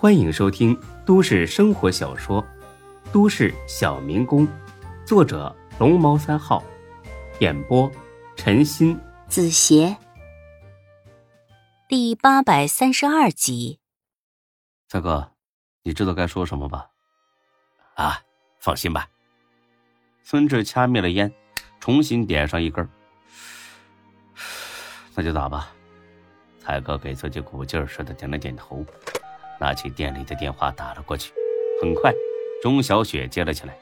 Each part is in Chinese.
欢迎收听都市生活小说《都市小民工》，作者龙猫三号，演播陈鑫、子邪，第八百三十二集。三哥，你知道该说什么吧？啊，放心吧。孙志掐灭了烟，重新点上一根。那就打吧。才哥给自己鼓劲儿似的点了点头。拿起店里的电话打了过去，很快，钟小雪接了起来。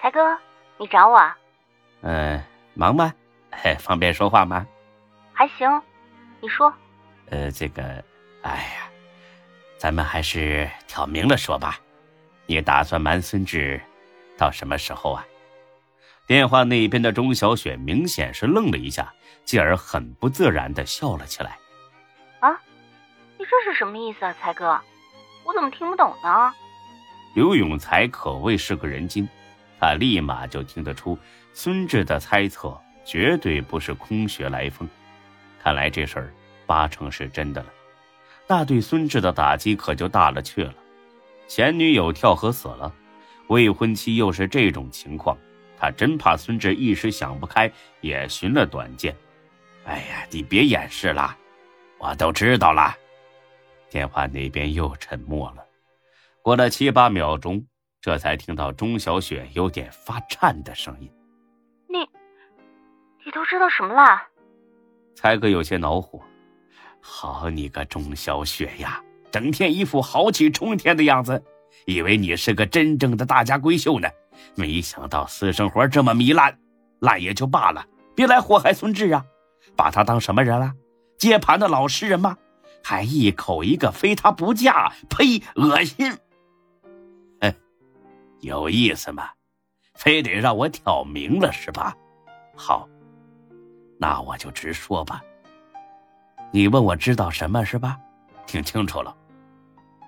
才哥，你找我？嗯，忙吗？嘿方便说话吗？还行，你说。呃，这个，哎呀，咱们还是挑明了说吧。你打算瞒孙志到什么时候啊？电话那边的钟小雪明显是愣了一下，继而很不自然的笑了起来。啊，你这是什么意思啊，才哥？我怎么听不懂呢？刘永才可谓是个人精，他立马就听得出孙志的猜测绝对不是空穴来风。看来这事儿八成是真的了，那对孙志的打击可就大了去了。前女友跳河死了，未婚妻又是这种情况，他真怕孙志一时想不开也寻了短见。哎呀，你别掩饰了，我都知道了。电话那边又沉默了，过了七八秒钟，这才听到钟小雪有点发颤的声音：“你，你都知道什么了？”才哥有些恼火：“好你个钟小雪呀，整天一副豪气冲天的样子，以为你是个真正的大家闺秀呢，没想到私生活这么糜烂，烂也就罢了，别来祸害孙志啊！把他当什么人了？接盘的老实人吗？”还一口一个非他不嫁，呸！恶心。哼，有意思吗？非得让我挑明了是吧？好，那我就直说吧。你问我知道什么是吧？听清楚了，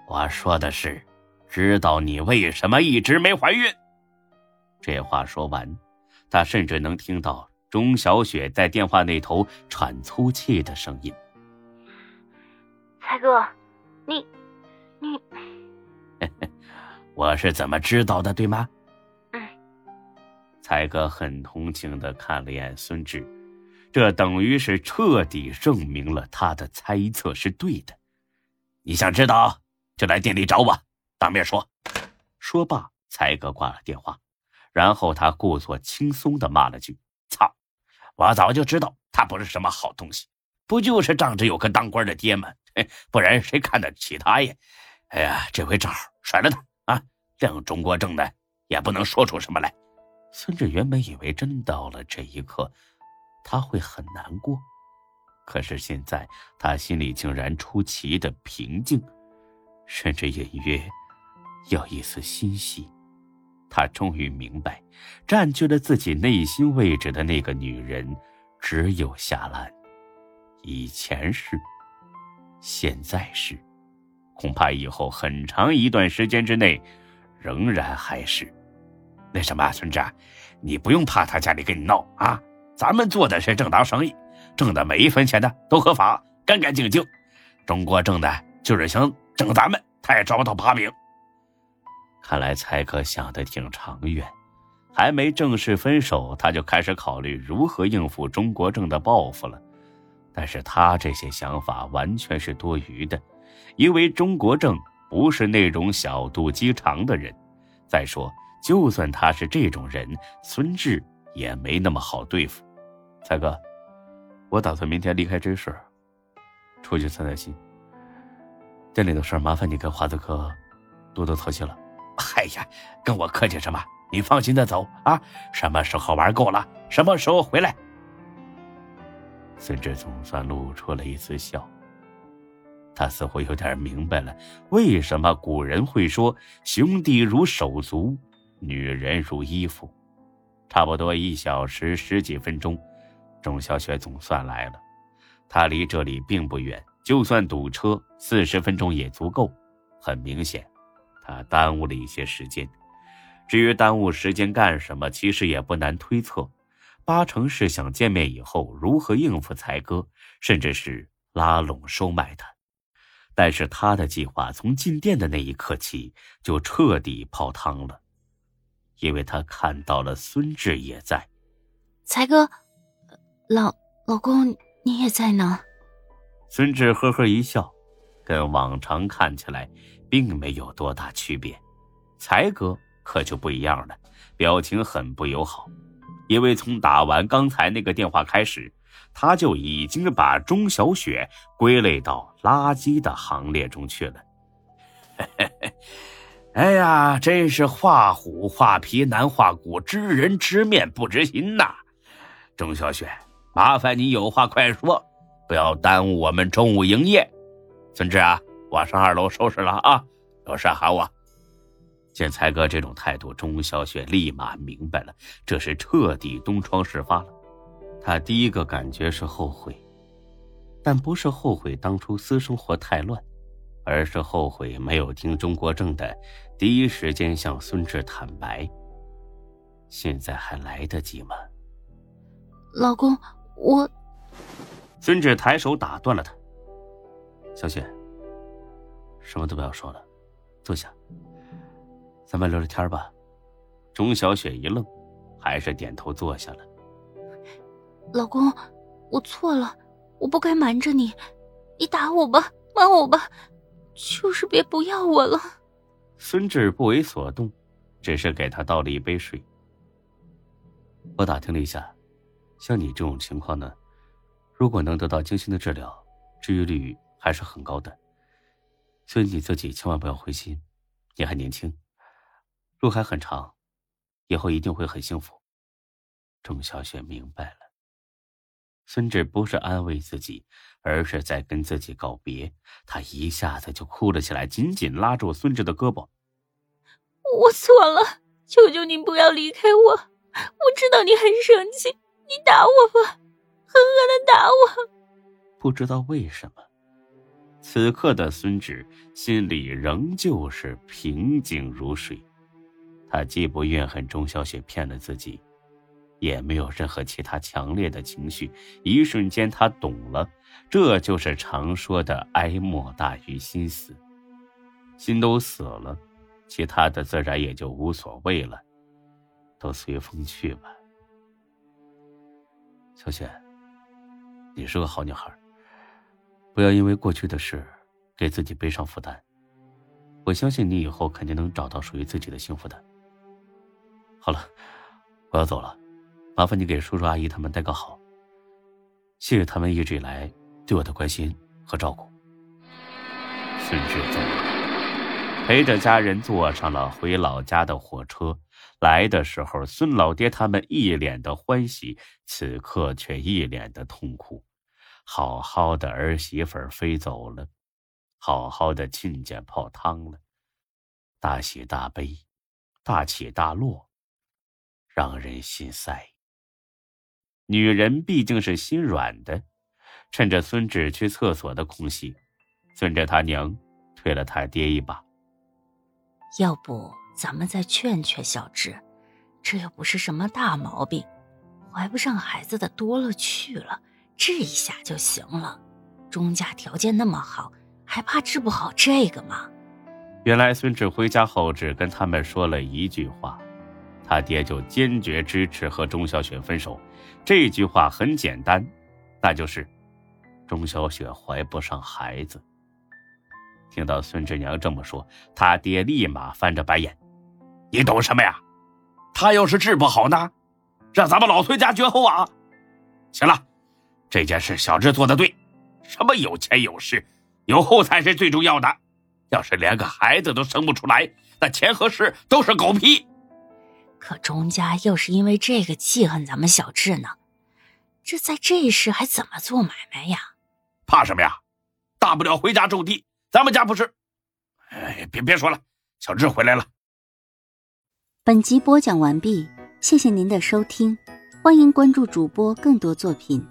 我说的是，知道你为什么一直没怀孕。这话说完，他甚至能听到钟小雪在电话那头喘粗气的声音。才哥，你，你，我是怎么知道的，对吗？嗯。才哥很同情的看了眼孙志，这等于是彻底证明了他的猜测是对的。你想知道，就来店里找我，当面说。说罢，才哥挂了电话，然后他故作轻松的骂了句：“操！我早就知道他不是什么好东西，不就是仗着有个当官的爹吗？”不然谁看得起他呀？哎呀，这回正好甩了他啊！让钟国正的也不能说出什么来。孙志原本以为真到了这一刻，他会很难过，可是现在他心里竟然出奇的平静，甚至隐约有一丝欣喜。他终于明白，占据了自己内心位置的那个女人，只有夏兰。以前是。现在是，恐怕以后很长一段时间之内，仍然还是。那什么，孙志，你不用怕他家里跟你闹啊！咱们做的是正当生意，挣的每一分钱呢都合法、干干净净。中国挣的就是想整咱们，他也找不到把柄。看来才哥想的挺长远，还没正式分手，他就开始考虑如何应付中国正的报复了。但是他这些想法完全是多余的，因为钟国正不是那种小肚鸡肠的人。再说，就算他是这种人，孙志也没那么好对付。蔡哥，我打算明天离开这事儿，出去散散心。店里的事儿，麻烦你跟华子哥多多操心了。哎呀，跟我客气什么？你放心的走啊！什么时候玩够了，什么时候回来。孙志总算露出了一丝笑。他似乎有点明白了，为什么古人会说“兄弟如手足，女人如衣服”。差不多一小时十几分钟，钟小雪总算来了。她离这里并不远，就算堵车，四十分钟也足够。很明显，她耽误了一些时间。至于耽误时间干什么，其实也不难推测。八成是想见面以后如何应付才哥，甚至是拉拢收买他。但是他的计划从进店的那一刻起就彻底泡汤了，因为他看到了孙志也在。才哥，老老公，你也在呢。孙志呵呵一笑，跟往常看起来并没有多大区别。才哥可就不一样了，表情很不友好，因为从打完刚才那个电话开始。他就已经把钟小雪归类到垃圾的行列中去了。哎呀，真是画虎画皮难画骨，知人知面不知心呐！钟小雪，麻烦你有话快说，不要耽误我们中午营业。孙志啊，我上二楼收拾了啊，有事喊我。见才哥这种态度，钟小雪立马明白了，这是彻底东窗事发了。他第一个感觉是后悔，但不是后悔当初私生活太乱，而是后悔没有听钟国正的，第一时间向孙志坦白。现在还来得及吗？老公，我……孙志抬手打断了他。小雪，什么都不要说了，坐下，咱们聊聊天吧。钟小雪一愣，还是点头坐下了。老公，我错了，我不该瞒着你，你打我吧，骂我吧，就是别不要我了。孙志不为所动，只是给他倒了一杯水。我打听了一下，像你这种情况呢，如果能得到精心的治疗，治愈率还是很高的。所以你自己千万不要灰心，你还年轻，路还很长，以后一定会很幸福。钟小雪明白了。孙志不是安慰自己，而是在跟自己告别。她一下子就哭了起来，紧紧拉住孙志的胳膊：“我错了，求求你不要离开我！我知道你很生气，你打我吧，狠狠的打我！” 不知道为什么，此刻的孙志心里仍旧是平静如水。他既不怨恨钟小雪骗了自己。也没有任何其他强烈的情绪，一瞬间他懂了，这就是常说的哀莫大于心死。心都死了，其他的自然也就无所谓了，都随风去吧。小雪，你是个好女孩，不要因为过去的事给自己背上负担。我相信你以后肯定能找到属于自己的幸福的。好了，我要走了。麻烦你给叔叔阿姨他们带个好，谢谢他们一直以来对我的关心和照顾。孙志走了，陪着家人坐上了回老家的火车。来的时候，孙老爹他们一脸的欢喜，此刻却一脸的痛苦。好好的儿媳妇飞走了，好好的亲家泡汤了，大喜大悲，大起大落，让人心塞。女人毕竟是心软的，趁着孙志去厕所的空隙，孙志他娘推了他爹一把。要不咱们再劝劝小志，这又不是什么大毛病，怀不上孩子的多了去了，治一下就行了。钟家条件那么好，还怕治不好这个吗？原来孙志回家后只跟他们说了一句话。他爹就坚决支持和钟小雪分手，这句话很简单，那就是钟小雪怀不上孩子。听到孙志娘这么说，他爹立马翻着白眼：“你懂什么呀？他要是治不好呢，让咱们老孙家绝后啊！行了，这件事小志做的对，什么有钱有势，有后才是最重要的。要是连个孩子都生不出来，那钱和势都是狗屁。”可钟家又是因为这个记恨咱们小智呢，这在这时还怎么做买卖呀？怕什么呀？大不了回家种地，咱们家不是？哎，别别说了，小智回来了。本集播讲完毕，谢谢您的收听，欢迎关注主播更多作品。